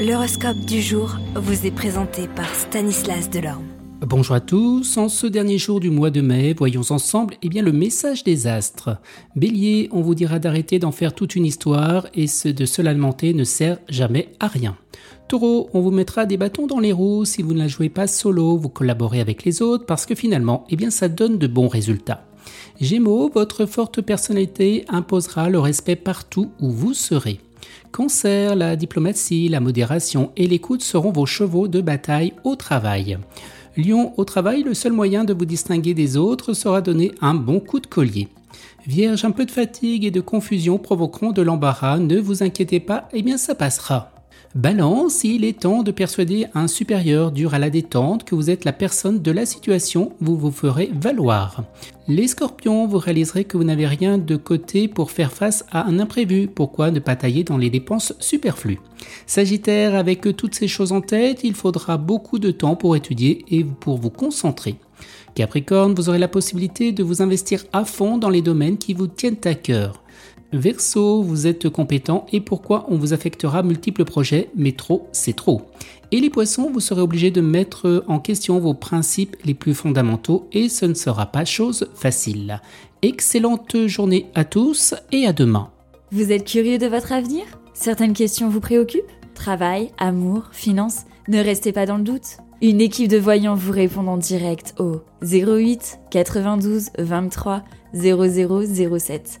L'horoscope du jour vous est présenté par Stanislas Delorme. Bonjour à tous, en ce dernier jour du mois de mai, voyons ensemble eh bien, le message des astres. Bélier, on vous dira d'arrêter d'en faire toute une histoire et ce de se lamenter ne sert jamais à rien. Taureau, on vous mettra des bâtons dans les roues si vous ne la jouez pas solo, vous collaborez avec les autres parce que finalement, eh bien, ça donne de bons résultats. Gémeaux, votre forte personnalité imposera le respect partout où vous serez. Cancer, la diplomatie, la modération et l'écoute seront vos chevaux de bataille au travail. Lion, au travail, le seul moyen de vous distinguer des autres sera donner un bon coup de collier. Vierge, un peu de fatigue et de confusion provoqueront de l'embarras, ne vous inquiétez pas, eh bien ça passera. Balance, il est temps de persuader un supérieur dur à la détente que vous êtes la personne de la situation, vous vous ferez valoir. Les scorpions, vous réaliserez que vous n'avez rien de côté pour faire face à un imprévu, pourquoi ne pas tailler dans les dépenses superflues? Sagittaire, avec toutes ces choses en tête, il faudra beaucoup de temps pour étudier et pour vous concentrer. Capricorne, vous aurez la possibilité de vous investir à fond dans les domaines qui vous tiennent à cœur. Verseau, vous êtes compétent et pourquoi on vous affectera multiples projets, mais trop, c'est trop. Et les poissons, vous serez obligé de mettre en question vos principes les plus fondamentaux et ce ne sera pas chose facile. Excellente journée à tous et à demain. Vous êtes curieux de votre avenir? Certaines questions vous préoccupent? Travail, amour, finances? Ne restez pas dans le doute. Une équipe de voyants vous répond en direct au 08 92 23 0007.